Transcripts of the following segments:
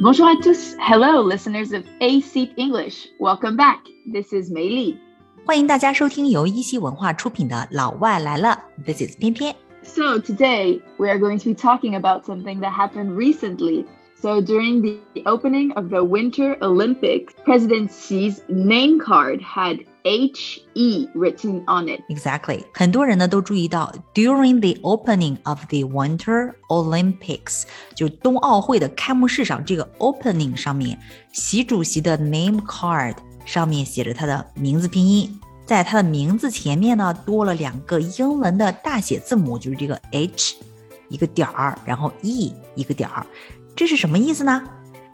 Bonjour à tous. Hello, listeners of AC English. Welcome back. This is Mei Li. 欢迎大家收听由一席文化出品的《老外来了》，This is 翩翩。So today we are going to be talking about something that happened recently So during the opening of the Winter Olympics, President Xi's name card had HE written on it. Exactly，很多人呢都注意到，during the opening of the Winter Olympics，就冬奥会的开幕式上，这个 opening 上面，习主席的 name card 上面写着他的名字拼音，在他的名字前面呢多了两个英文的大写字母，就是这个 H，一个点儿，然后 E 一个点儿， 这是什么意思呢？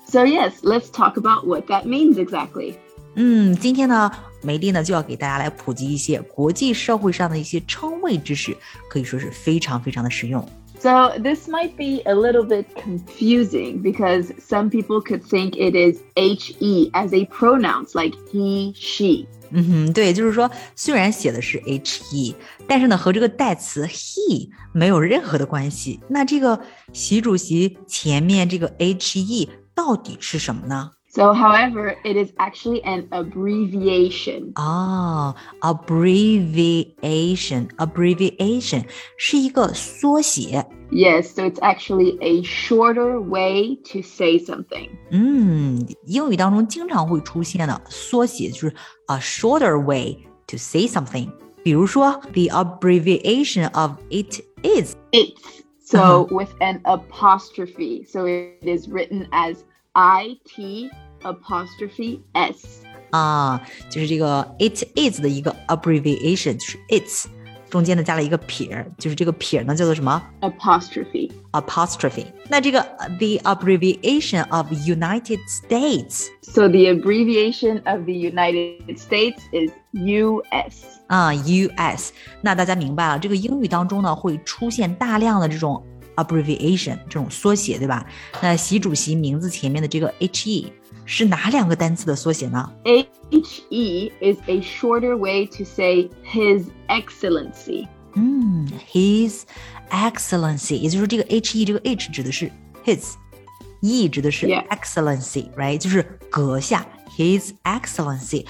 So yes, let's talk about what that means exactly. 嗯，今天呢，梅丽呢就要给大家来普及一些国际社会上的一些称谓知识，可以说是非常非常的实用。 So this might be a little bit confusing because some people could think it is HE as a pronouns like he, she. 嗯哼，对，就是说，虽然写的是 he，但是呢，和这个代词 he 没有任何的关系。那这个习主席前面这个 he 到底是什么呢？So, however, it is actually an abbreviation. 哦，abbreviation，abbreviation 是一个缩写。 Yes, so it's actually a shorter way to say something. 嗯，英语当中经常会出现的缩写就是 a shorter way to say something。比如说，the abbreviation of it is。 It's so with an apostrophe. So it is written as I T apostrophe S. 啊，就是这个 it is 的一个 abbreviation，就是 its 中间呢加了一个撇儿，就是这个撇儿呢叫做什么 Apostrophe. apostrophe。那这个 the abbreviation of United States So the abbreviation of the United States is US. 啊，US，那大家明白了，这个英语当中呢会出现大量的这种 abbreviation 这种缩写，对吧？那习主席名字前面的这个 HE 是哪两个单词的缩写呢？ HE is a shorter way to say His Excellency. 嗯，His Excellency，也就是这个 HE 这个 H 指的是 His，E 指的是 Yeah. Excellency，right？就是阁下，His Excellency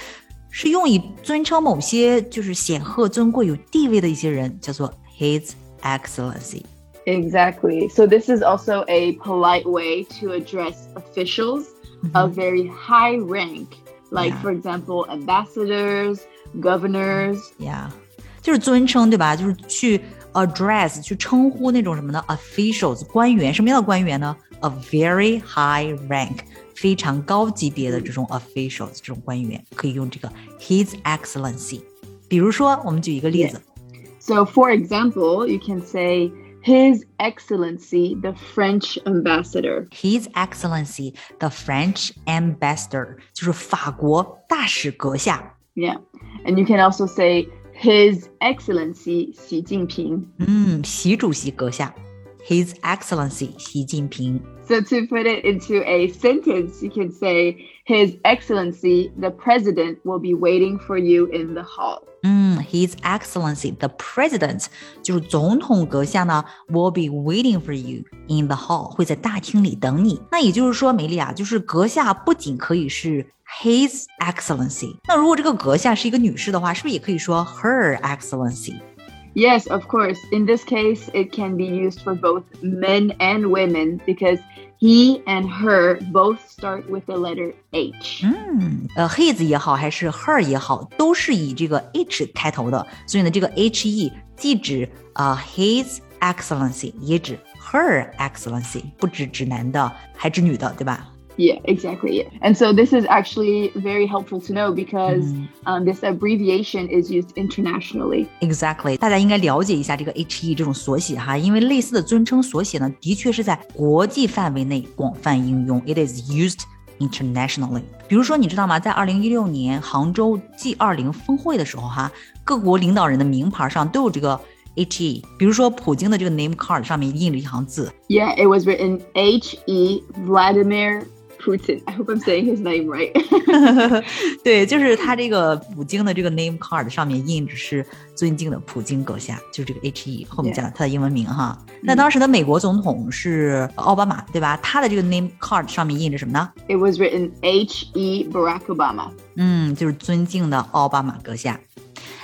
是用以尊称某些就是显赫尊贵有地位的一些人，叫做 His Excellency。 Exactly. So this is also a polite way to address officials of very high rank, like Yeah. for example, ambassadors, governors. Yeah，就是尊称，对吧？就是去 address 去称呼那种什么呢？officials 官员，什么样的官员呢？A very high rank，非常高级别的这种 officials 这种官员，可以用这个 His Excellency。比如说，我们举一个例子 So for example, you can say His Excellency the French ambassador. His Excellency the French Ambassador，就是法国大使阁下。 Yeah. And you can also say His Excellency Xi Jinping. 嗯，习主席阁下，His Excellency 习近平。 So to put it into a sentence, you can say His Excellency the President will be waiting for you in the hall. 嗯 ，His Excellency the President 就是总统阁下呢，will be waiting for you in the hall，会在大厅里等你。那也就是说，梅丽啊，就是阁下不仅可以是 His Excellency，那如果这个阁下是一个女士的话，是不是也可以说 Her Excellency？ Yes, of course. In this case, it can be used for both men and women because he and her both start with the letter H. 嗯，呃，his 也好，还是 her 也好，都是以这个 h 开头的，所以呢，这个 he 既指啊、His Excellency，也指 Her Excellency，不只指男的，还指女的，对吧？ Yeah, exactly. Yeah. And so this is actually very helpful to know because Mhm. um, this abbreviation is used internationally. Exactly，大家应该了解一下这个 HE 这种缩写哈，因为类似的尊称缩写呢，的确是在国际范围内广泛应用。It is used internationally。比如说，你知道吗？在二零一六年杭州 G 二零峰会的时候哈，各国领导人的名牌上都有这个 HE。比如说，普京的这个 name card 上面印了一行字 Yeah, it was written H E Vladimir Putin. I hope I'm saying his name right. 对，就是他这个普京的这个 name card 上面印着是尊敬的普京阁下，就是这个 H E 后面加他的英文名哈。那当时的美国总统是奥巴马，对吧？他的这个 name card 上面印着什么呢？It was written H E Barack Obama. 嗯，就是尊敬的奥巴马阁下。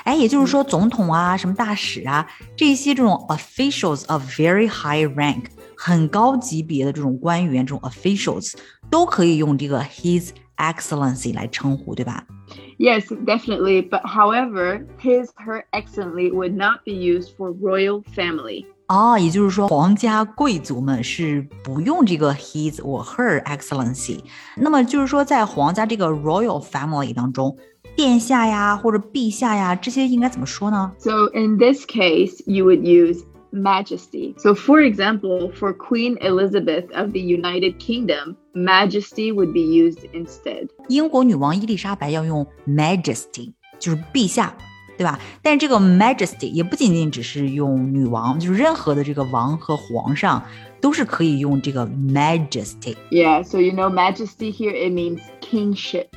哎，也就是说，总统啊，什么大使啊，这些这种 officials of very high rank，很高级别的这种官员，这种 officials 都可以用这个 His Excellency 来称呼，对吧？Yes, definitely. But however, His Her Excellency would not be used for royal family. 哦，也就是说，皇家贵族们是不用这个 His or Her Excellency。那么就是说，在皇家这个 royal family 当中。 殿下呀，或者陛下呀，这些应该怎么说呢？So in this case, you would use Majesty. So, for example, for Queen Elizabeth of the United Kingdom, Majesty would be used instead. 英国女王伊丽莎白要用 Majesty，就是陛下，对吧？但是这个 Majesty 也不仅仅只是用女王，就是任何的这个王和皇上都是可以用这个 Majesty。Yeah, so you know Majesty here it means kingship.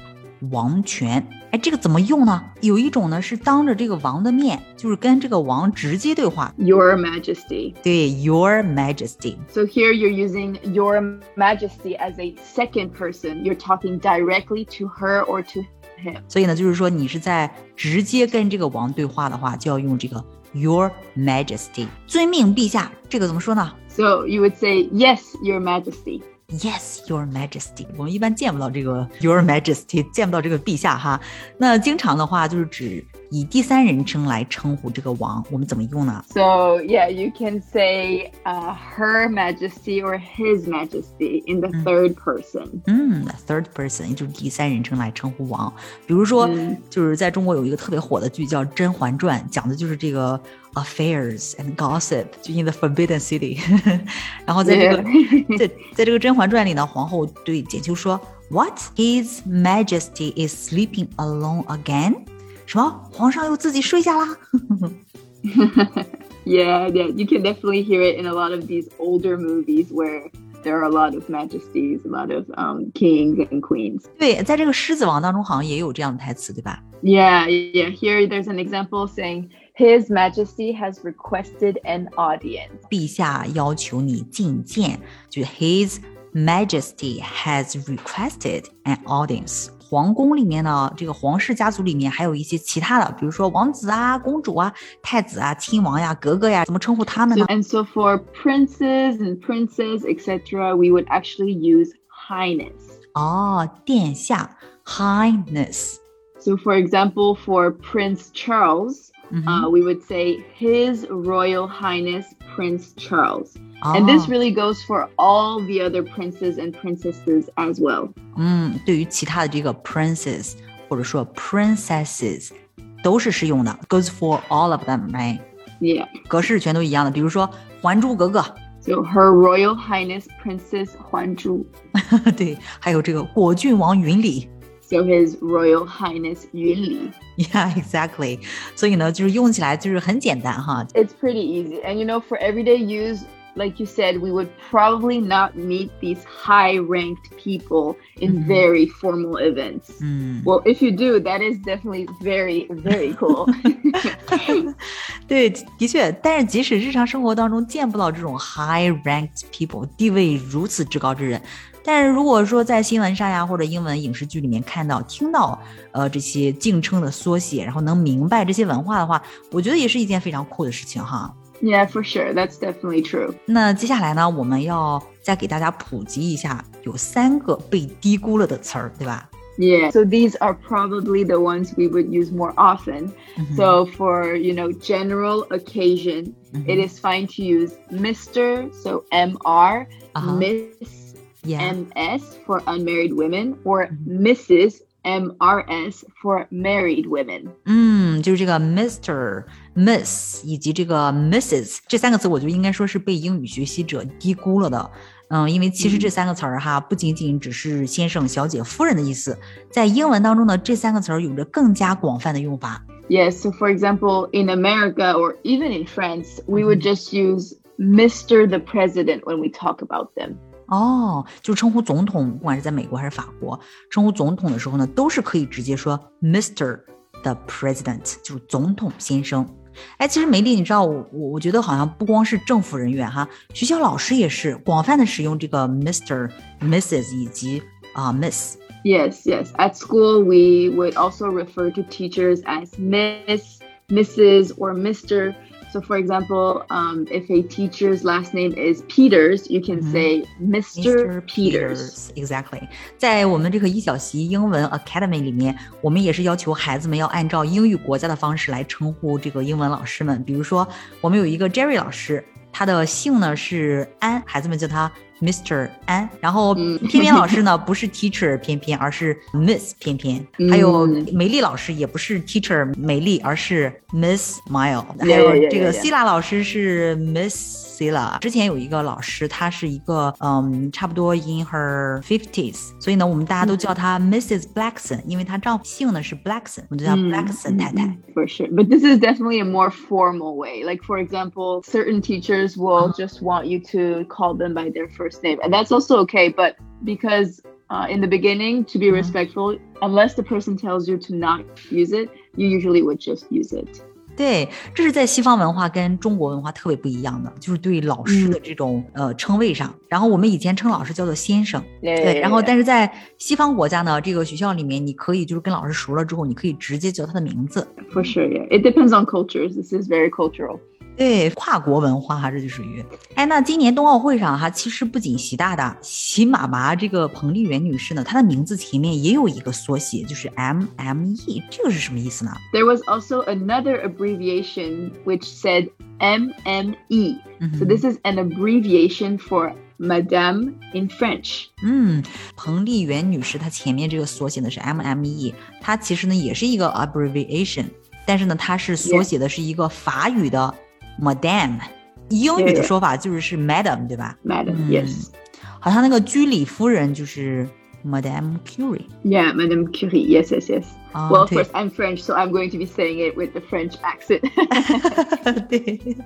王权，哎，这个怎么用呢？有一种呢是当着这个王的面，就是跟这个王直接对话。Your Majesty。对，Your Majesty。So here you're using Your Majesty as a second person. You're talking directly to her or to him. 所以呢，就是说你是在直接跟这个王对话的话，就要用这个 Your Majesty。遵命陛下，这个怎么说呢？So you would say Yes, Your Majesty. Yes, Your Majesty。我们一般见不到这个 Your Majesty，见不到这个陛下哈。那经常的话就是指以第三人称来称呼这个王，我们怎么用呢？So yeah, you can say uh, Her Majesty or His Majesty in the third person. 嗯，third person 也就是第三人称来称呼王。比如说，就是在中国有一个特别火的剧叫《甄嬛传》，讲的就是这个 affairs and gossip 就 in the Forbidden City。然后在这个在在这个《甄嬛传》里呢，皇后对简秋说：“What? His Majesty is sleeping alone again?” 什么？皇上又自己睡下啦？Yeah, yeah, you can definitely hear it in a lot of these older movies where there are a lot of majesties, a lot of um kings and queens. 对，在这个《狮子王》当中好像也有这样的台词，对吧？Yeah, yeah. Here there's an example saying. His Majesty has requested an audience. 陛下要求你觐见，就 His Majesty has requested an audience。 皇宫里面呢，这个皇室家族里面还有一些其他的，比如说王子啊、公主啊、太子啊、亲王呀、格格呀，怎么称呼他们呢？And so for princes and princess, etc., we would actually use highness. 哦，殿下，highness. So for example, for Prince Charles. Mm-hmm. Uh, we would say His Royal Highness Prince Charles. Oh. And this really goes for all the other princes and princesses as well. 嗯，对于其他的这个 princes 或者说 princesses 都是适用的，goes for all of them, right? Yeah. 格式全都一样的，比如说《还珠格格》。So Her Royal Highness Princess 还珠。对，还有这个果郡王云里。 So His Royal Highness 云里。Yeah, exactly. 所以呢，就是用起来就是很简单哈。It's pretty easy, and you know, for everyday use. Like you said, we would probably not meet these high ranked people in mm -hmm. very formal events. Mm. Well, if you do, that is definitely very, very cool. 对，的确，但是即使日常生活当中见不到这种 high ranked people，地位如此之高之人， 但是如果说在新闻上呀，或者英文影视剧里面看到、听到，呃，这些敬称的缩写，然后能明白这些文化的话，我觉得也是一件非常酷的事情哈。Yeah, for sure, that's definitely true. 那接下来呢，我们要再给大家普及一下，有三个被低估了的词儿，对吧？Yeah, so these are probably the ones we would use more often. Mm-hmm. So for, you know, general occasion, mm-hmm. it is fine to use Mr. So MR, uh-huh. Miss yeah. MS for unmarried women or Mrs. MRS for married women。嗯，就是这个 Mr、Miss 以及这个 Mrs 这三个词，我觉得应该说是被英语学习者低估了的。嗯，因为其实这三个词儿哈，不仅仅只是先生、小姐、夫人的意思，在英文当中呢，这三个词儿有着更加广泛的用法。Yes, so for example, in America or even in France, we would just use Mr. the President when we talk about them. 哦，就称呼总统，不管是在美国还是法国，称呼总统的时候呢，都是可以直接说 Mr. the President，就是总统先生。哎，其实梅丽，你知道我我我觉得好像不光是政府人员哈，学校老师也是广泛的使用这个 Mr、Mrs 以及啊、Miss。Yes, yes. At school, we would also refer to teachers as Miss, Mrs., or Mr. So, for example, um, if a teacher's last name is Peters, you can Mhm. say Mr. Peters. Exactly，在我们这个一小习英文 Academy 里面，我们也是要求孩子们要按照英语国家的方式来称呼这个英文老师们。比如说，我们有一个 Jerry 老师， 他的姓呢是安孩子们叫他 mr 安然后偏偏老师呢不是 teacher 偏偏而是 miss 偏偏。还有梅丽老师也不是 teacher 美丽而是 miss smile 还有这个希腊老师是 miss Sila。之前有一个老师，她是一个嗯，差不多 in her fifties，所以呢，我们大家都叫她 Mrs. Blackson，因为她丈夫姓呢是 Blackson，我们就叫 Mm, Blackson 太太。 mm, For sure. But this is definitely a more formal way. Like, for example, certain teachers will Uh-huh. just want you to call them by their first name. And that's also okay. But because uh, in the beginning, to be Mhm. respectful, unless the person tells you to not use it, you usually would just use it. 对，这是在西方文化跟中国文化特别不一样的，就是对老师的这种、呃称谓上。然后我们以前称老师叫做先生对，然后但是在西方国家呢，这个学校里面你可以就是跟老师熟了之后，你可以直接叫他的名字。For sure, yeah. It depends on cultures. This is very cultural. 对，跨国文化哈，这就属于。哎，那今年冬奥会上哈，其实不仅习大大、习妈妈这个彭丽媛女士呢，她的名字前面也有一个缩写，就是 MME，这个是什么意思呢？There was also another abbreviation which said MME. 嗯哼 So this is an abbreviation for Madame in French. 嗯，彭丽媛女士她前面这个缩写呢是 MME，它其实呢也是一个 abbreviation，但是呢它是缩写的是一个法语的 Madame，英语的 Yeah. 说法就是是 Madam，对吧？ Madam, Mm. yes. 好像那个居里夫人就是 Madame Curie。 Yeah, Madame Curie. Yes, yes, yes. 啊 well, of 对 course, I'm French, so I'm going to be saying it with the French accent. 对，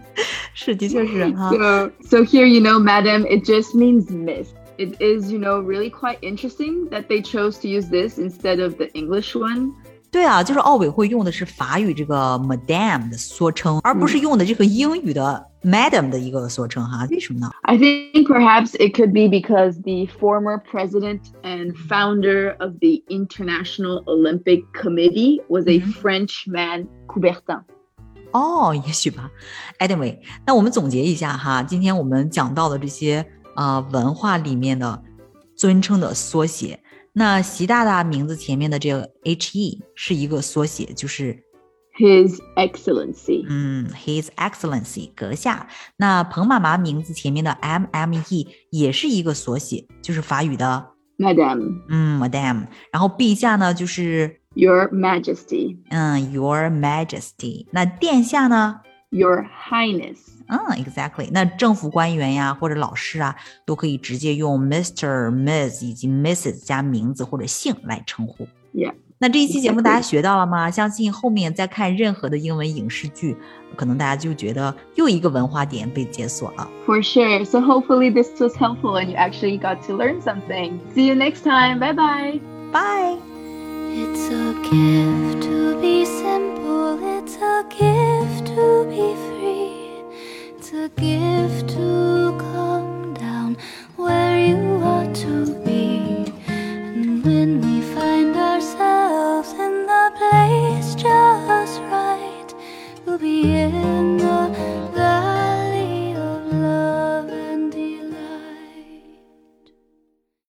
是的确是哈。 so, so here, you know, Madame, it just means Miss. It is, you know, really quite interesting that they chose to use this instead of the English one. 对啊，就是奥委会用的是法语这个 Madame 的缩称，而不是用的这个英语的 Madam 的一个缩称哈。为什么呢？I think perhaps it could be because the former president and founder of the International Olympic Committee was a Mhm. French man, Coubertin. 哦，也许吧。Anyway，那我们总结一下哈，今天我们讲到的这些啊、呃文化里面的尊称的缩写。那习大大名字前面的这个 HE 是一个缩写，就是 His Excellency. 嗯，His Excellency 阁下。那彭妈妈名字前面的 MME 也是一个缩写，就是法语的 Madame, 嗯 Madam。然后陛下呢就是 Your Majesty, 嗯 Your Majesty。那殿下呢？Your Highness. 嗯，exactly。那政府官员呀，或者老师啊，都可以直接用 Mr、Miss 以及 Mrs 加名字或者姓来称呼。 Yeah. 那这一期节目 Exactly. 大家学到了吗？相信后面再看任何的英文影视剧，可能大家就觉得又一个文化点被解锁了。 For sure. So hopefully this was helpful and you actually got to learn something. See you next time. Bye bye. Bye。 It's a gift to be simple, it's a gift to be